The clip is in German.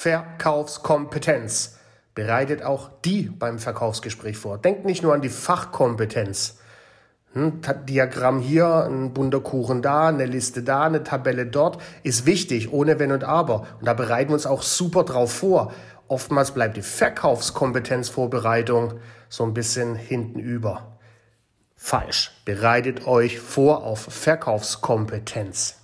Verkaufskompetenz. Bereitet auch die beim Verkaufsgespräch vor. Denkt nicht nur an die Fachkompetenz. Hm, ein Diagramm hier, ein bunter Kuchen da, eine Liste da, eine Tabelle dort, ist wichtig, ohne Wenn und Aber. Und da bereiten wir uns auch super drauf vor. Oftmals bleibt die Verkaufskompetenzvorbereitung so ein bisschen hinten über. Falsch. Bereitet euch vor auf Verkaufskompetenz.